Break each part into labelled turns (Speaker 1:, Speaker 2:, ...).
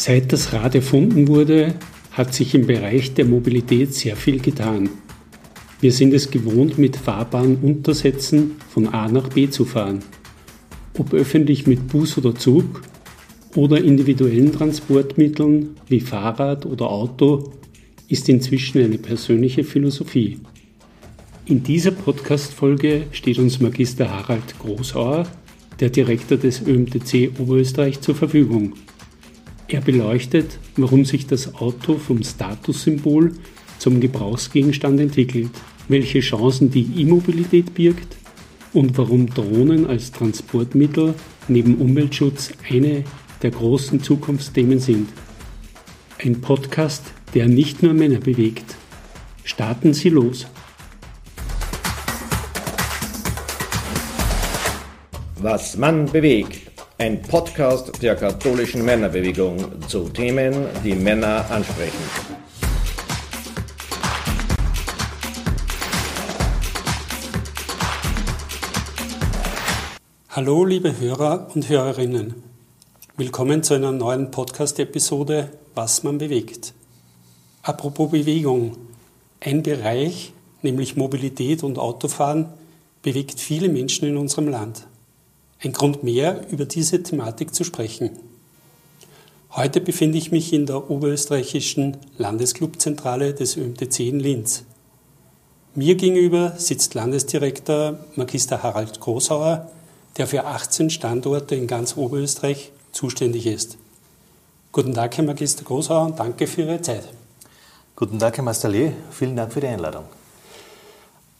Speaker 1: Seit das Rad erfunden wurde, hat sich im Bereich der Mobilität sehr viel getan. Wir sind es gewohnt, mit Fahrbahnuntersätzen von A nach B zu fahren. Ob öffentlich mit Bus oder Zug oder individuellen Transportmitteln wie Fahrrad oder Auto ist inzwischen eine persönliche Philosophie. In dieser Podcast-Folge steht uns Magister Harald Großauer, der Direktor des ÖMTC Oberösterreich, zur Verfügung. Er beleuchtet, warum sich das Auto vom Statussymbol zum Gebrauchsgegenstand entwickelt, welche Chancen die E-Mobilität birgt und warum Drohnen als Transportmittel neben Umweltschutz eine der großen Zukunftsthemen sind. Ein Podcast, der nicht nur Männer bewegt. Starten Sie los.
Speaker 2: Was man bewegt. Ein Podcast der katholischen Männerbewegung zu Themen, die Männer ansprechen.
Speaker 1: Hallo liebe Hörer und Hörerinnen. Willkommen zu einer neuen Podcast-Episode Was man bewegt. Apropos Bewegung. Ein Bereich, nämlich Mobilität und Autofahren, bewegt viele Menschen in unserem Land. Ein Grund mehr, über diese Thematik zu sprechen. Heute befinde ich mich in der oberösterreichischen Landesclubzentrale des ÖMTC in Linz. Mir gegenüber sitzt Landesdirektor Magister Harald Großauer, der für 18 Standorte in ganz Oberösterreich zuständig ist. Guten Tag, Herr Magister Großauer, und danke für Ihre Zeit.
Speaker 3: Guten Tag, Herr Masterlee. Vielen Dank für die Einladung.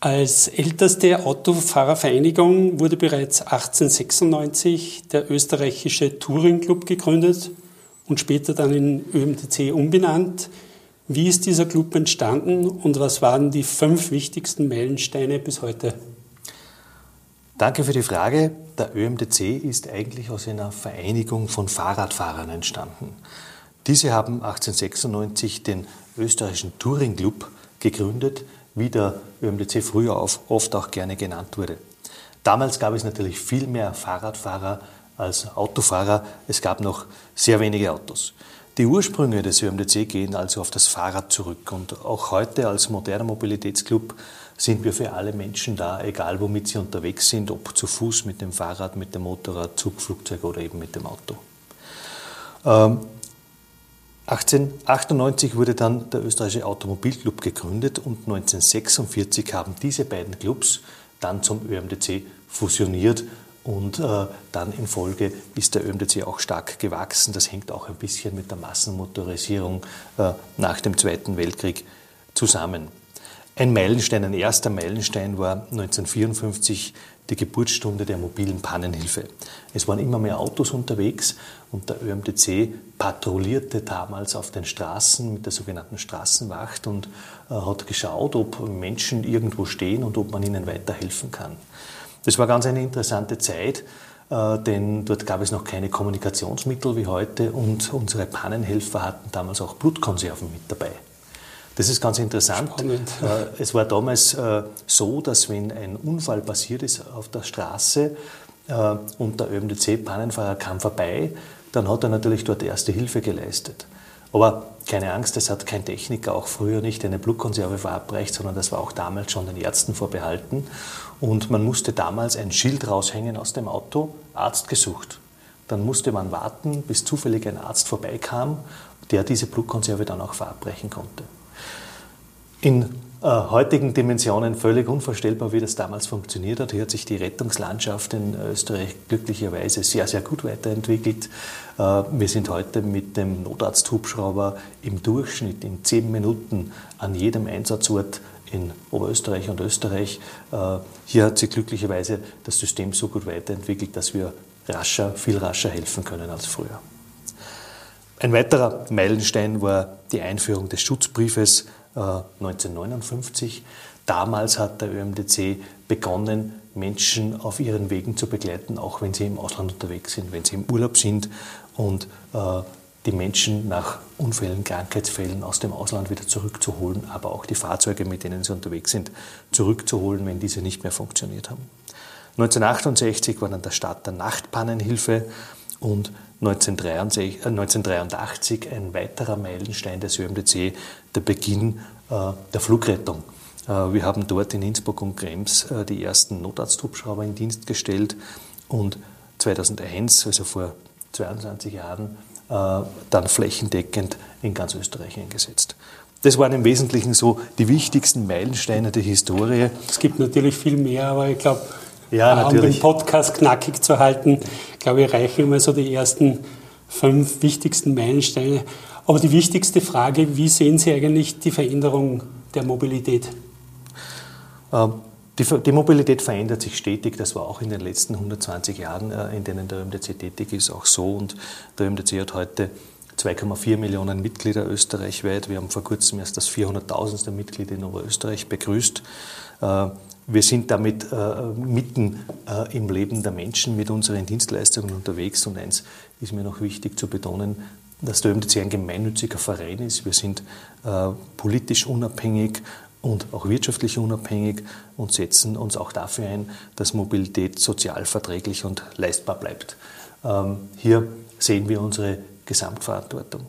Speaker 1: Als älteste Autofahrervereinigung wurde bereits 1896 der österreichische Touring Club gegründet und später dann in ÖMTC umbenannt. Wie ist dieser Club entstanden und was waren die fünf wichtigsten Meilensteine bis heute?
Speaker 3: Danke für die Frage. Der ÖMTC ist eigentlich aus einer Vereinigung von Fahrradfahrern entstanden. Diese haben 1896 den österreichischen Touring Club gegründet, wie der ÖMTC früher oft auch gerne genannt wurde. Damals gab es natürlich viel mehr Fahrradfahrer als Autofahrer. Es gab noch sehr wenige Autos. Die Ursprünge des ÖMTC gehen also auf das Fahrrad zurück und auch heute als moderner Mobilitätsclub sind wir für alle Menschen da, egal womit sie unterwegs sind, ob zu Fuß, mit dem Fahrrad, mit dem Motorrad, Zug, Flugzeug oder eben mit dem Auto. Ähm, 1898 wurde dann der österreichische Automobilclub gegründet und 1946 haben diese beiden Clubs dann zum ÖMDC fusioniert und äh, dann in Folge ist der ÖMDC auch stark gewachsen. Das hängt auch ein bisschen mit der Massenmotorisierung äh, nach dem Zweiten Weltkrieg zusammen. Ein Meilenstein, ein erster Meilenstein war 1954 die Geburtsstunde der mobilen Pannenhilfe. Es waren immer mehr Autos unterwegs und der ÖMTC patrouillierte damals auf den Straßen mit der sogenannten Straßenwacht und äh, hat geschaut, ob Menschen irgendwo stehen und ob man ihnen weiterhelfen kann. Das war ganz eine interessante Zeit, äh, denn dort gab es noch keine Kommunikationsmittel wie heute und unsere Pannenhelfer hatten damals auch Blutkonserven mit dabei. Das ist ganz interessant. Spannend. Äh, es war damals äh, so, dass wenn ein Unfall passiert ist auf der Straße äh, und der ÖMDC-Pannenfahrer kam vorbei, dann hat er natürlich dort erste Hilfe geleistet. Aber keine Angst, es hat kein Techniker auch früher nicht eine Blutkonserve verabreicht, sondern das war auch damals schon den Ärzten vorbehalten. Und man musste damals ein Schild raushängen aus dem Auto, Arzt gesucht. Dann musste man warten, bis zufällig ein Arzt vorbeikam, der diese Blutkonserve dann auch verabreichen konnte in äh, heutigen Dimensionen völlig unvorstellbar, wie das damals funktioniert hat. Hier hat sich die Rettungslandschaft in Österreich glücklicherweise sehr, sehr gut weiterentwickelt. Äh, wir sind heute mit dem Notarzthubschrauber im Durchschnitt in zehn Minuten an jedem Einsatzort in Oberösterreich und Österreich. Äh, hier hat sich glücklicherweise das System so gut weiterentwickelt, dass wir rascher, viel rascher helfen können als früher. Ein weiterer Meilenstein war die Einführung des Schutzbriefes 1959. Äh, Damals hat der ÖMDC begonnen, Menschen auf ihren Wegen zu begleiten, auch wenn sie im Ausland unterwegs sind, wenn sie im Urlaub sind und äh, die Menschen nach Unfällen, Krankheitsfällen aus dem Ausland wieder zurückzuholen, aber auch die Fahrzeuge, mit denen sie unterwegs sind, zurückzuholen, wenn diese nicht mehr funktioniert haben. 1968 war dann der Start der Nachtpannenhilfe und 1983, 1983 ein weiterer Meilenstein des ÖMDC, der Beginn der Flugrettung. Wir haben dort in Innsbruck und Krems die ersten Notarzthubschrauber in Dienst gestellt und 2001, also vor 22 Jahren, dann flächendeckend in ganz Österreich eingesetzt. Das waren im Wesentlichen so die wichtigsten Meilensteine der Historie.
Speaker 1: Es gibt natürlich viel mehr, aber ich glaube, ja, um den Podcast knackig zu halten, glaube ich, reichen immer so die ersten fünf wichtigsten Meilensteine. Aber die wichtigste Frage, wie sehen Sie eigentlich die Veränderung der Mobilität?
Speaker 3: Ähm, die, die, Mobilität verändert sich stetig. Das war auch in den letzten 120 Jahren, äh, in denen der ÖMDC tätig ist, auch so. Und der ÖMDC hat heute 2,4 Millionen Mitglieder österreichweit. Wir haben vor kurzem erst das 400.000. Mitglied in Oberösterreich begrüßt. Äh, wir sind damit äh, mitten äh, im Leben der Menschen mit unseren Dienstleistungen unterwegs. Und eins ist mir noch wichtig zu betonen, dass der ÖMDC ein gemeinnütziger Verein ist. Wir sind politisch unabhängig und auch wirtschaftlich unabhängig und setzen uns auch dafür ein, dass Mobilität sozial verträglich und leistbar bleibt. Ähm, hier sehen wir unsere Gesamtverantwortung.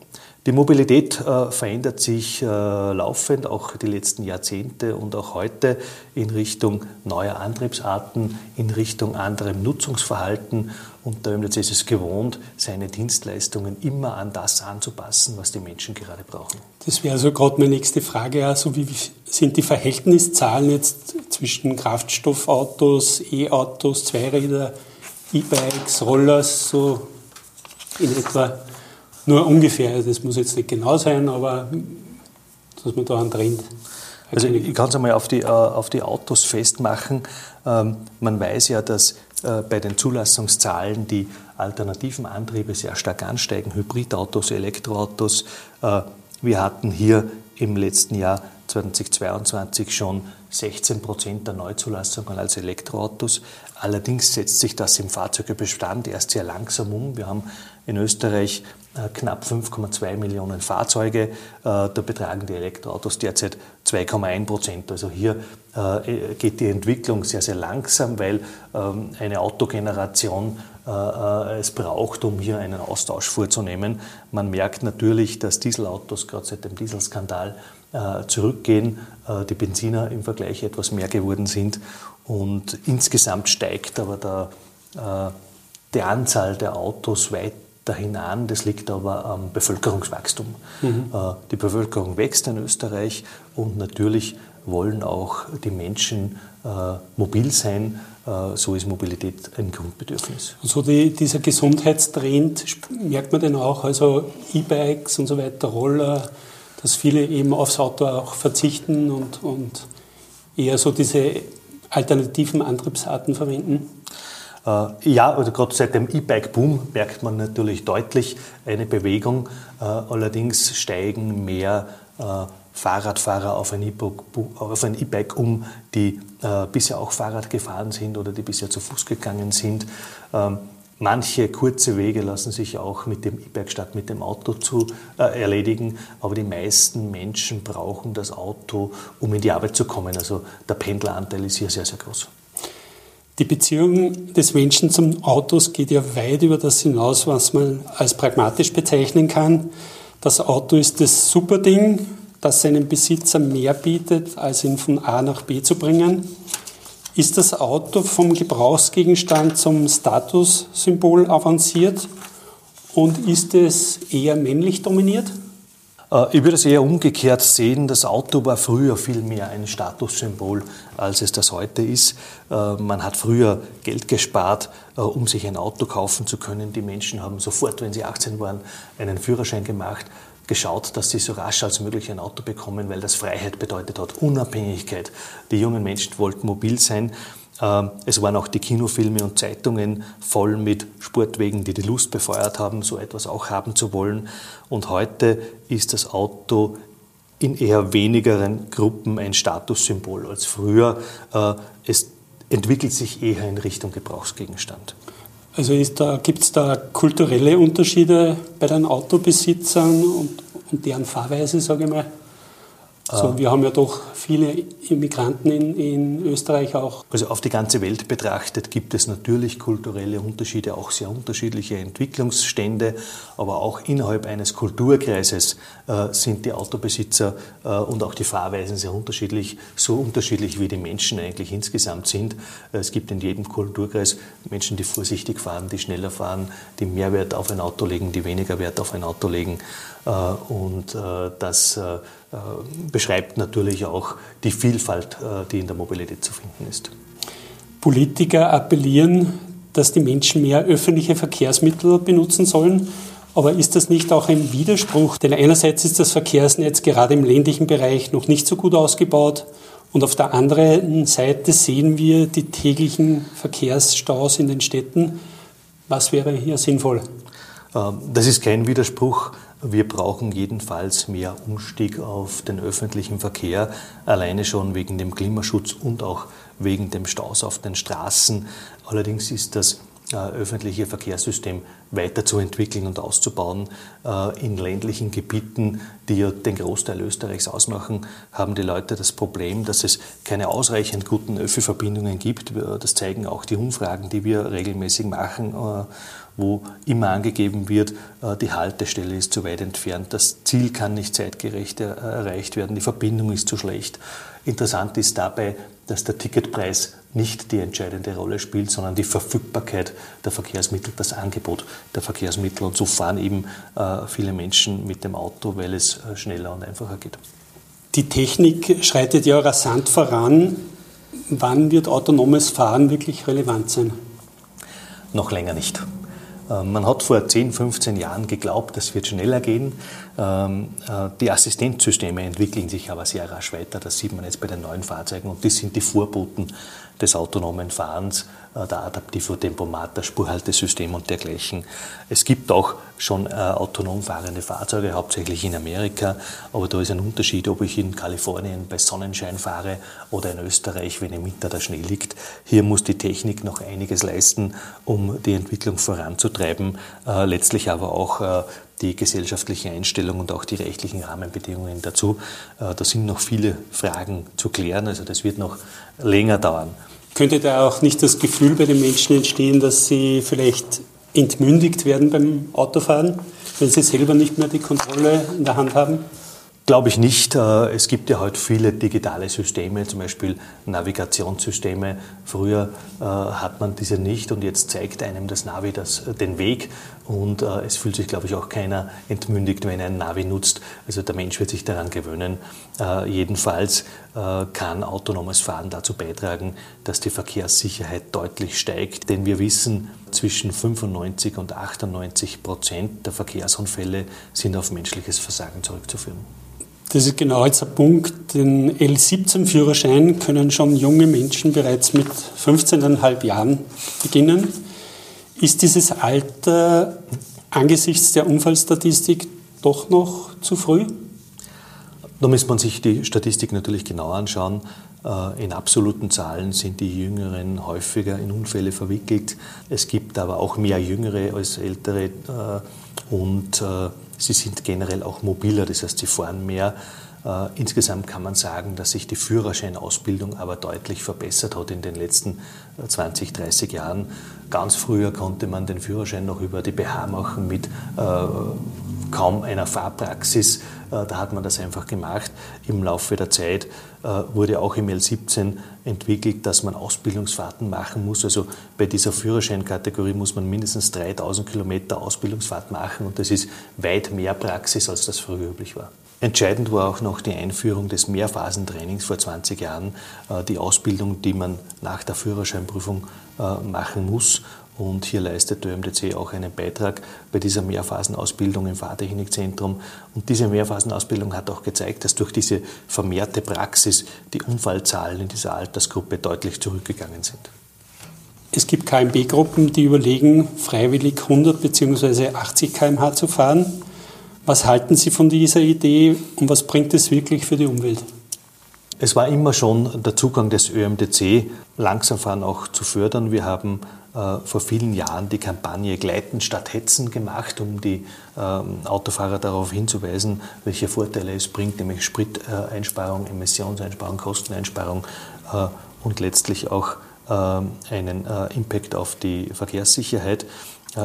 Speaker 3: Die Mobilität äh, verändert sich äh, laufend, auch die letzten Jahrzehnte und auch heute in Richtung neuer Antriebsarten, in Richtung anderem Nutzungsverhalten. Und der ÖMDC ist es gewohnt, seine Dienstleistungen immer an das anzupassen, was die Menschen gerade brauchen.
Speaker 1: Das wäre also gerade meine nächste Frage. Also wie sind die Verhältniszahlen jetzt zwischen Kraftstoffautos, E-Autos, Zweiräder, E-Bikes, Rollers, so in etwa? Nur ungefähr, das muss jetzt nicht genau sein, aber dass man da einen Trend
Speaker 3: also ich kann es einmal auf die, äh, auf die Autos festmachen. Ähm, man weiß ja, dass äh, bei den Zulassungszahlen die alternativen Antriebe sehr stark ansteigen, Hybridautos, Elektroautos. Äh, wir hatten hier im letzten Jahr 2022 schon 16 Prozent der Neuzulassungen als Elektroautos. Allerdings setzt sich das im Fahrzeugebestand erst sehr langsam um. Wir haben in Österreich knapp 5,2 Millionen Fahrzeuge. Äh, da betragen die Elektroautos derzeit 2,1 Prozent. Also hier äh, geht die Entwicklung sehr, sehr langsam, weil ähm, eine Autogeneration es braucht, um hier einen Austausch vorzunehmen. Man merkt natürlich, dass Dieselautos gerade seit dem Dieselskandal zurückgehen, die Benziner im Vergleich etwas mehr geworden sind und insgesamt steigt aber der, die Anzahl der Autos weit dahin an. Das liegt aber am Bevölkerungswachstum. Mhm. Äh, die Bevölkerung wächst in Österreich und natürlich wollen auch die Menschen äh, mobil sein. Äh, so ist Mobilität ein Grundbedürfnis.
Speaker 1: So die, dieser Gesundheitstrend merkt man denn auch, also E-Bikes und so weiter, Roller, dass viele eben aufs Auto auch verzichten und, und eher so diese alternativen Antriebsarten verwenden?
Speaker 3: Äh, ja, also gerade seit dem E-Bike-Boom merkt man natürlich deutlich eine Bewegung. Äh, allerdings steigen mehr äh, Fahrradfahrer auf ein E-Bike um, die bisher auch Fahrrad gefahren sind oder die bisher zu Fuß gegangen sind. Ähm, manche kurze Wege lassen sich auch mit dem E-Bike statt mit dem Auto zu äh, erledigen, aber die meisten Menschen brauchen das Auto, um in die Arbeit zu kommen. Also der Pendleranteil ist hier sehr, sehr groß.
Speaker 1: Die Beziehung des Menschen zum Autos geht ja weit über das hinaus, was man als pragmatisch bezeichnen kann. Das Auto ist das Superding, das seinem Besitzer mehr bietet, als ihn von A nach B zu bringen. Ist das Auto vom Gebrauchsgegenstand zum Statussymbol avanciert und ist es eher männlich dominiert?
Speaker 3: Äh, ich würde es eher umgekehrt sehen. Das Auto war früher viel mehr ein Statussymbol, als es das heute ist. Äh, man hat früher Geld gespart, äh, um sich ein Auto kaufen zu können. Die Menschen haben sofort, wenn sie 18 waren, einen Führerschein gemacht geschaut, dass sie so rasch als möglich ein Auto bekommen, weil das Freiheit bedeutet hat, Unabhängigkeit. Die jungen Menschen wollten mobil sein. Ähm, es waren auch die Kinofilme und Zeitungen voll mit Sportwegen, die die Lust befeuert haben, so etwas auch haben zu wollen. Und heute ist das Auto in eher wenigeren Gruppen ein Statussymbol als früher. Äh, es entwickelt sich eher in Richtung Gebrauchsgegenstand.
Speaker 1: Also gibt es da kulturelle Unterschiede bei den Autobesitzern und, und deren Fahrweise, sage ich mal? So, wir haben ja doch viele Immigranten in, in, Österreich auch.
Speaker 3: Also auf die ganze Welt betrachtet gibt es natürlich kulturelle Unterschiede, auch sehr unterschiedliche Entwicklungsstände, aber auch innerhalb eines Kulturkreises äh, sind die Autobesitzer äh, und auch die Fahrweisen sehr unterschiedlich, so unterschiedlich wie die Menschen eigentlich insgesamt sind. Es gibt in jedem Kulturkreis Menschen, die vorsichtig fahren, die schneller fahren, die mehr Wert auf ein Auto legen, die weniger Wert auf ein Auto legen. Äh, und äh, das äh, beschreibt natürlich auch die Vielfalt, die in der Mobilität zu finden ist.
Speaker 1: Politiker appellieren, dass die Menschen mehr öffentliche Verkehrsmittel benutzen sollen. Aber ist das nicht auch ein Widerspruch? Denn einerseits ist das Verkehrsnetz gerade im ländlichen Bereich noch nicht so gut ausgebaut. Und auf der anderen Seite sehen wir die täglichen Verkehrsstaus in den Städten. Was wäre hier sinnvoll?
Speaker 3: Das ist kein Widerspruch. Wir brauchen jedenfalls mehr Umstieg auf den öffentlichen Verkehr, alleine schon wegen dem Klimaschutz und auch wegen dem Staus auf den Straßen. Allerdings ist das äh, öffentliche Verkehrssystem weiterzuentwickeln und auszubauen. Äh, in ländlichen Gebieten, die ja den Großteil Österreichs ausmachen, haben die Leute das Problem, dass es keine ausreichend guten Öffi-Verbindungen gibt. Das zeigen auch die Umfragen, die wir regelmäßig machen äh, wo immer angegeben wird, äh, die Haltestelle ist zu weit entfernt, das Ziel kann nicht zeitgerecht erreicht werden, die Verbindung ist zu schlecht. Interessant ist dabei, dass der Ticketpreis nicht die entscheidende Rolle spielt, sondern die Verfügbarkeit der Verkehrsmittel, das Angebot der Verkehrsmittel. Und so fahren eben äh, viele Menschen mit dem Auto, weil es äh, schneller und einfacher geht.
Speaker 1: Die Technik schreitet ja rasant voran. Wann wird autonomes Fahren wirklich relevant sein?
Speaker 3: Noch länger nicht. Ähm, man hat vor 10, 15 Jahren geglaubt, das wird schneller gehen. Ähm, äh, die Assistenzsysteme entwickeln sich aber sehr rasch weiter. Das sieht man jetzt bei den neuen Fahrzeugen und die sind die Vorboten des autonomen Fahrens, äh, der adaptive Tempomat, das Spurhaltesystem und dergleichen. Es gibt auch schon äh, autonom fahrende Fahrzeuge, hauptsächlich in Amerika, aber da ist ein Unterschied, ob ich in Kalifornien bei Sonnenschein fahre oder in Österreich, wenn im Winter der Schnee liegt. Hier muss die Technik noch einiges leisten, um die Entwicklung voranzutreiben, äh, letztlich aber auch die gesellschaftliche Einstellung und auch die rechtlichen Rahmenbedingungen dazu. Äh, da sind noch viele Fragen zu klären, also das wird noch länger dauern.
Speaker 1: Könnte da auch nicht das Gefühl bei den Menschen entstehen, dass sie vielleicht entmündigt werden beim Autofahren, wenn sie selber nicht mehr die Kontrolle in der Hand haben?
Speaker 3: Glaube ich nicht. Äh, es gibt ja heute viele digitale Systeme, zum Beispiel Navigationssysteme. Früher äh, hat man diese nicht und jetzt zeigt einem das Navi das, äh, den Weg und es fühlt sich, glaube ich, auch keiner entmündigt, wenn er ein Navi nutzt. Also der Mensch wird sich daran gewöhnen. Jedenfalls kann autonomes Fahren dazu beitragen, dass die Verkehrssicherheit deutlich steigt, denn wir wissen, zwischen 95 und 98 Prozent der Verkehrsunfälle sind auf menschliches Versagen zurückzuführen.
Speaker 1: Das ist genau jetzt ein Punkt. Den L17-Führerschein können schon junge Menschen bereits mit 15,5 Jahren beginnen. Ist dieses Alter angesichts der Unfallstatistik doch noch zu früh?
Speaker 3: Da muss man sich die Statistik natürlich genau anschauen. Äh, in absoluten Zahlen sind die Jüngeren häufiger in Unfälle verwickelt. Es gibt aber auch mehr Jüngere als Ältere äh, und äh, sie sind generell auch mobiler, das heißt, sie fahren mehr. Insgesamt kann man sagen, dass sich die Führerscheinausbildung aber deutlich verbessert hat in den letzten 20, 30 Jahren. Ganz früher konnte man den Führerschein noch über die BH machen mit kaum einer Fahrpraxis. Äh, da hat man das einfach gemacht. Im Laufe der Zeit äh, wurde auch im L17 entwickelt, dass man Ausbildungsfahrten machen muss. Also bei dieser Führerscheinkategorie muss man mindestens 3000 Kilometer Ausbildungsfahrt machen und das ist weit mehr Praxis, als das früher üblich war. Entscheidend war auch noch die Einführung des Mehrphasentrainings vor 20 Jahren, äh, die Ausbildung, die man nach der Führerscheinprüfung machen muss. Und hier leistet der ÖMDC auch einen Beitrag bei dieser Mehrphasenausbildung im Fahrtechnikzentrum. Und diese Mehrphasenausbildung hat auch gezeigt, dass durch diese vermehrte Praxis die Unfallzahlen in dieser Altersgruppe deutlich zurückgegangen sind.
Speaker 1: Es gibt KMB-Gruppen, die überlegen, freiwillig 100 bzw. 80 km/h zu fahren. Was halten Sie von dieser Idee und was bringt es wirklich für die Umwelt?
Speaker 3: Es war immer schon der Zugang des ÖMDC, Langsamfahren auch zu fördern. Wir haben vor vielen Jahren die Kampagne Gleiten statt Hetzen gemacht, um die ähm, Autofahrer darauf hinzuweisen, welche Vorteile es bringt, nämlich Spriteinsparung, Emissionseinsparung, Kosteneinsparung äh, und letztlich auch ähm, einen äh, Impact auf die Verkehrssicherheit.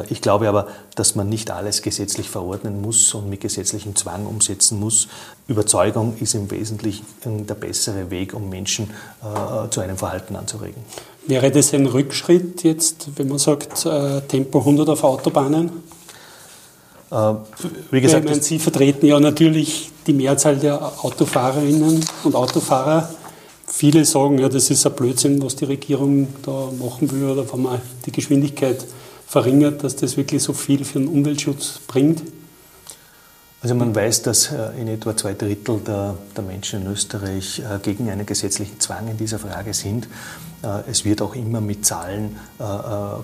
Speaker 3: Ich glaube aber, dass man nicht alles gesetzlich verordnen muss und mit gesetzlichem Zwang umsetzen muss. Überzeugung ist im Wesentlichen der bessere Weg, um Menschen zu einem Verhalten anzuregen.
Speaker 1: Wäre das ein Rückschritt jetzt, wenn man sagt, äh, Tempo 100 auf Autobahnen? Äh, wie gesagt, meine, Sie vertreten ja natürlich die Mehrzahl der Autofahrerinnen und Autofahrer. Viele sagen, ja, das ist ein Blödsinn, was die Regierung da machen will, oder wenn man die Geschwindigkeit verringert, dass das wirklich so viel für den Umweltschutz bringt.
Speaker 3: Also man weiß, dass äh, in etwa zwei Drittel der, der Menschen in Österreich äh, gegen einen gesetzlichen Zwang in dieser Frage sind. Äh, es wird auch immer mit Zahlen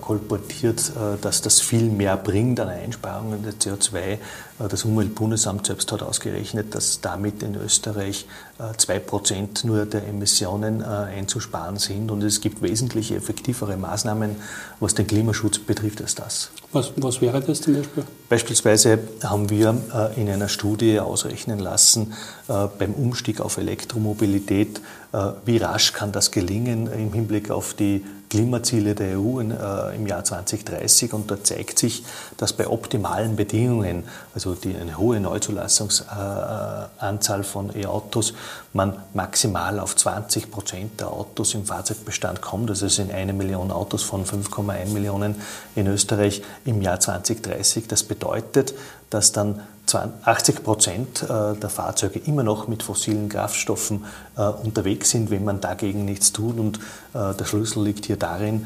Speaker 3: kolportiert, dass das viel mehr bringt an Einsparungen der CO2. Das Umweltbundesamt selbst hat ausgerechnet, dass damit in Österreich zwei Prozent nur der Emissionen einzusparen sind und es gibt wesentlich effektivere Maßnahmen, was den Klimaschutz betrifft, als das.
Speaker 1: Was, was wäre das zum Beispiel?
Speaker 3: Beispielsweise haben wir in einer Studie ausrechnen lassen, beim Umstieg auf Elektromobilität, wie rasch kann das gelingen im Hinblick auf die Klimaziele der EU äh, im Jahr 2030 und da zeigt sich, dass bei optimalen Bedingungen, also die, eine hohe Neuzulassungsanzahl äh, von E-Autos, man maximal auf 20 Prozent der Autos im Fahrzeugbestand kommt. Also es sind eine Million Autos von 5,1 Millionen in Österreich im Jahr 2030. Das bedeutet, dass dann 80 Prozent äh, der Fahrzeuge immer noch mit fossilen Kraftstoffen äh, unterwegs sind, wenn man dagegen nichts tut. Und äh, der Schlüssel liegt hier darin,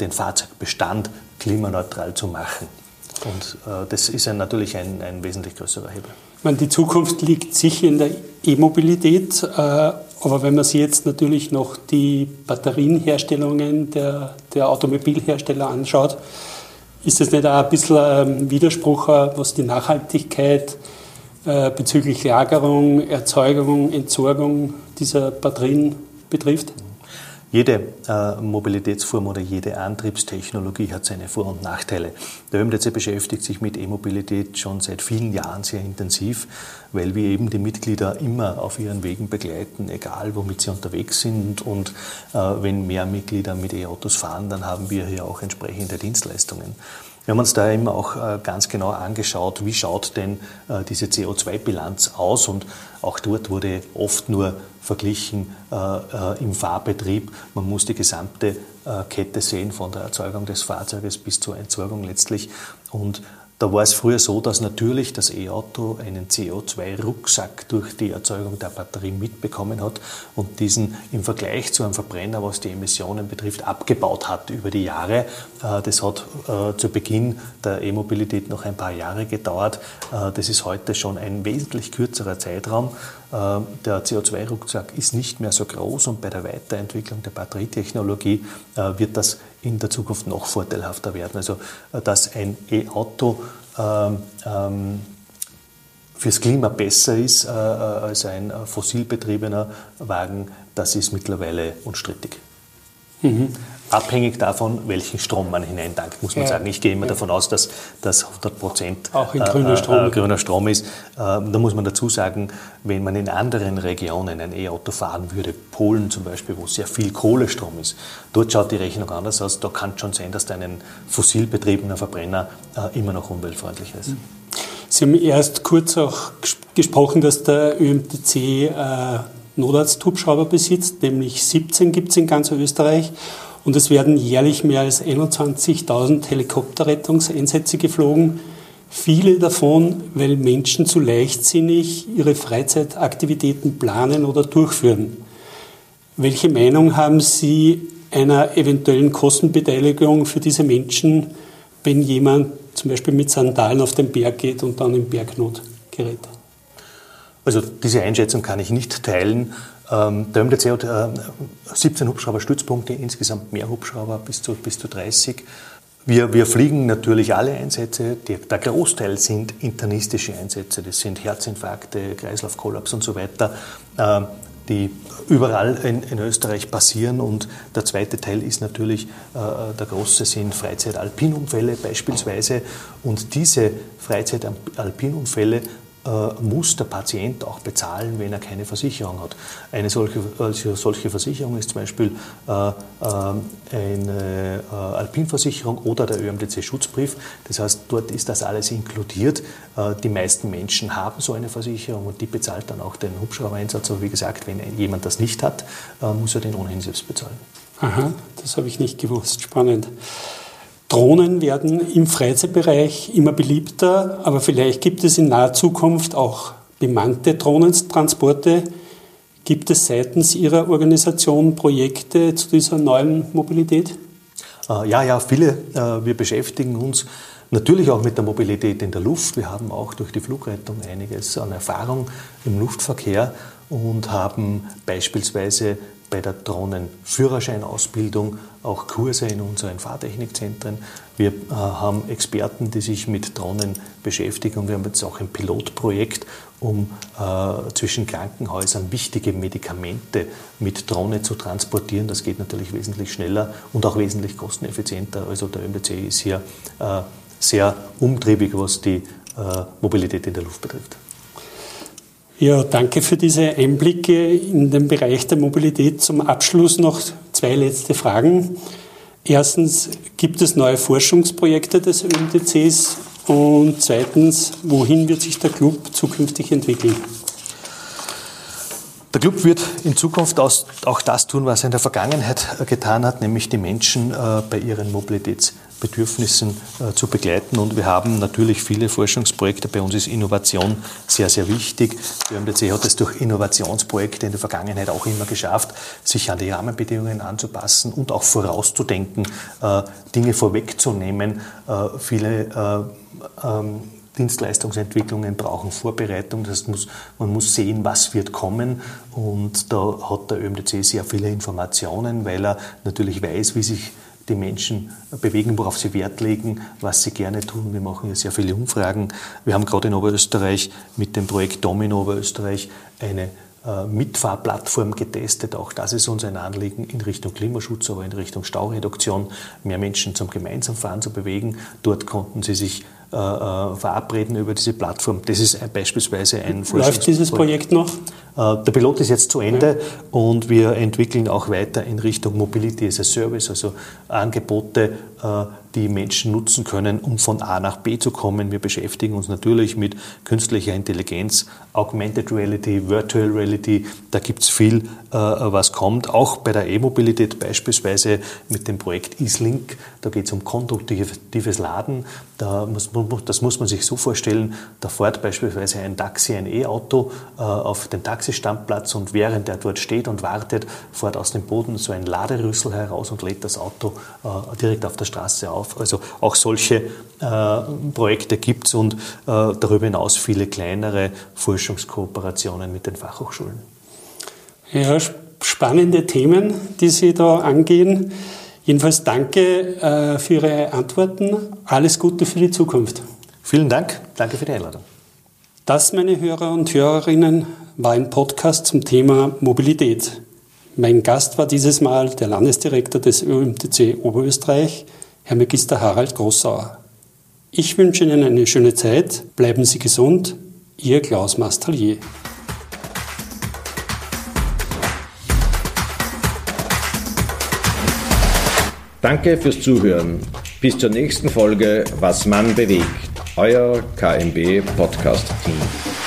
Speaker 3: den Fahrzeugbestand klimaneutral zu machen. Und das ist natürlich ein, ein wesentlich größerer Hebel.
Speaker 1: Meine, die Zukunft liegt sicher in der E-Mobilität, aber wenn man sich jetzt natürlich noch die Batterienherstellungen der, der Automobilhersteller anschaut, ist das nicht auch ein bisschen ein Widerspruch, äh, was die Nachhaltigkeit äh, bezüglich Lagerung, Erzeugung, Entsorgung dieser Batterien betrifft?
Speaker 3: Jede äh, Mobilitätsform oder jede Antriebstechnologie hat seine Vor- und Nachteile. Der ÖMDC beschäftigt sich mit E-Mobilität schon seit vielen Jahren sehr intensiv, weil wir eben die Mitglieder immer auf ihren Wegen begleiten, egal womit sie unterwegs sind. Und äh, wenn mehr Mitglieder mit E-Autos fahren, dann haben wir hier auch entsprechende Dienstleistungen. Wir haben uns da immer auch äh, ganz genau angeschaut, wie schaut denn äh, diese CO2-Bilanz aus und auch dort wurde oft nur verglichen äh, im Fahrbetrieb. Man muss die gesamte Kette sehen, von der Erzeugung des Fahrzeuges bis zur Entsorgung letztlich. Und da war es früher so, dass natürlich das E-Auto einen CO2-Rucksack durch die Erzeugung der Batterie mitbekommen hat und diesen im Vergleich zu einem Verbrenner, was die Emissionen betrifft, abgebaut hat über die Jahre. Äh, das hat äh, zu Beginn der E-Mobilität noch ein paar Jahre gedauert. Äh, das ist heute schon ein wesentlich kürzerer Zeitraum. Der CO2-Rucksack ist nicht mehr so groß und bei der Weiterentwicklung der Batterietechnologie wird das in der Zukunft noch vorteilhafter werden. Also, dass ein E-Auto ähm, ähm, fürs Klima besser ist äh, als ein fossilbetriebener Wagen, das ist mittlerweile unstrittig. Mhm. Abhängig davon, welchen Strom man hineintankt, muss man ja. sagen. Ich gehe immer ja. davon aus, dass das 100 Prozent
Speaker 1: grüner, Strom.
Speaker 3: Äh, grüner Strom ist. Äh, da muss man dazu sagen, wenn man in anderen Regionen ein E-Auto fahren würde, Polen zum Beispiel, wo sehr viel Kohlestrom ist, dort schaut die Rechnung anders aus. Da kann es schon sein, dass ein fossil betriebener Verbrenner äh, immer noch umweltfreundlich ist.
Speaker 1: Sie haben erst kurz auch gesprochen, dass der ÖMTC äh, Notarzthubschrauber besitzt, nämlich 17 gibt es in ganz Österreich. Und es werden jährlich mehr als 21.000 Helikopterrettungseinsätze geflogen. Viele davon, weil Menschen zu leichtsinnig ihre Freizeitaktivitäten planen oder durchführen. Welche Meinung haben Sie einer eventuellen Kostenbeteiligung für diese Menschen, wenn jemand zum Beispiel mit Sandalen auf den Berg geht und dann in Bergnot gerät?
Speaker 3: Also diese Einschätzung kann ich nicht teilen. Ähm, der MDC hat 17 äh, Hubschrauberstützpunkte, insgesamt mehr Hubschrauber, bis zu, bis zu 30. Wir, wir fliegen natürlich alle Einsätze. Die, der Großteil sind internistische Einsätze. Das sind Herzinfarkte, Kreislaufkollaps und so weiter. Ähm, die überall in, in, Österreich passieren. Und der zweite Teil ist natürlich äh, der große sind Freizeit-Alpinunfälle beispielsweise. Und diese Freizeit-Alpinunfälle äh, muss der Patient auch bezahlen, wenn er keine Versicherung hat. Eine solche, also solche Versicherung ist zum Beispiel äh, äh, eine äh, Alpinversicherung oder der ÖMDC-Schutzbrief. Das heißt, dort ist das alles inkludiert. Äh, die meisten Menschen haben so eine Versicherung und die bezahlt dann auch den Hubschrauber-Einsatz. Aber wie gesagt, wenn jemand das nicht hat, äh, muss er den ohnehin selbst bezahlen.
Speaker 1: Aha, das habe ich nicht gewusst. Spannend. Drohnen werden im Freizeitbereich immer beliebter, aber vielleicht gibt es in naher Zukunft auch bemannte Drohnentransporte. Gibt es seitens Ihrer Organisation Projekte zu dieser neuen Mobilität?
Speaker 3: Äh, ja, ja, viele. Äh, wir beschäftigen uns natürlich auch mit der Mobilität in der Luft. Wir haben auch durch die Flugrettung einiges an Erfahrung im Luftverkehr und haben beispielsweise bei der Drohnenführerscheinausbildung auch Kurse in unseren Fahrtechnikzentren. Wir äh, haben Experten, die sich mit Drohnen beschäftigen und wir haben jetzt auch ein Pilotprojekt, um äh, zwischen Krankenhäusern wichtige Medikamente mit Drohne zu transportieren. Das geht natürlich wesentlich schneller und auch wesentlich kosteneffizienter. Also der ÖMDC ist hier äh, sehr umtriebig, was die Mobilität in der Luft betrifft.
Speaker 1: Ja, danke für diese Einblicke in den Bereich der Mobilität. Zum Abschluss noch zwei letzte Fragen. Erstens, gibt es neue Forschungsprojekte des ÖMTCs? Und zweitens, wohin wird sich der Club zukünftig entwickeln?
Speaker 3: Der Club wird in Zukunft auch das tun, was er in der Vergangenheit getan hat, nämlich die Menschen äh, bei ihren Mobilitätsbedürfnissen äh, zu begleiten. Und wir haben natürlich viele Forschungsprojekte. Bei uns ist Innovation sehr, sehr wichtig. Die MDC hat es durch Innovationsprojekte in der Vergangenheit auch immer geschafft, sich an die Rahmenbedingungen anzupassen und auch vorauszudenken, äh, Dinge vorwegzunehmen. Viele ähm, Dienstleistungsentwicklungen brauchen Vorbereitung. Das heißt, man muss sehen, was wird kommen. Und da hat der ÖMDC sehr viele Informationen, weil er natürlich weiß, wie sich die Menschen bewegen, worauf sie Wert legen, was sie gerne tun. Wir machen ja sehr viele Umfragen. Wir haben gerade in Oberösterreich mit dem Projekt Domino Oberösterreich eine äh, Mitfahrplattform getestet. Auch das ist uns ein Anliegen in Richtung Klimaschutz, aber in Richtung Staureduktion, mehr Menschen zum gemeinsamen Fahren zu bewegen. Dort konnten sie sich äh, äh, verabreden über diese Plattform. Das ist beispielsweise ein
Speaker 1: Läuft dieses Projekt noch?
Speaker 3: Äh, der Pilot ist jetzt zu Ende und wir entwickeln auch weiter in Richtung Mobility as a Service, also Angebote, äh, die Menschen nutzen können, um von A nach B zu kommen. Wir beschäftigen uns natürlich mit künstlicher Intelligenz, Augmented Reality, Virtual Reality. Da gibt es viel, äh, was kommt. Auch bei der E-Mobilität beispielsweise mit dem Projekt EaseLink. Da geht es um konstruktives Laden. Da muss, das muss man sich so vorstellen. Da fährt beispielsweise ein Taxi, ein E-Auto auf den Taxistandplatz und während er dort steht und wartet, fährt aus dem Boden so ein Laderüssel heraus und lädt das Auto direkt auf der Straße auf. Also auch solche äh, Projekte gibt es und äh, darüber hinaus viele kleinere Forschungskooperationen mit den Fachhochschulen.
Speaker 1: Ja, spannende Themen, die Sie da angehen. Jedenfalls danke äh, für Ihre Antworten. Alles Gute für die Zukunft.
Speaker 3: Vielen Dank. Danke für die Einladung.
Speaker 1: Das, meine Hörer und Hörerinnen, war ein Podcast zum Thema Mobilität. Mein Gast war dieses Mal der Landesdirektor des ÖMTC Oberösterreich, Herr Magister Harald Grossauer. Ich wünsche Ihnen eine schöne Zeit, bleiben Sie gesund, Ihr Klaus Mastallier.
Speaker 2: Danke fürs Zuhören. Bis zur nächsten Folge Was man bewegt. Euer KMB Podcast Team.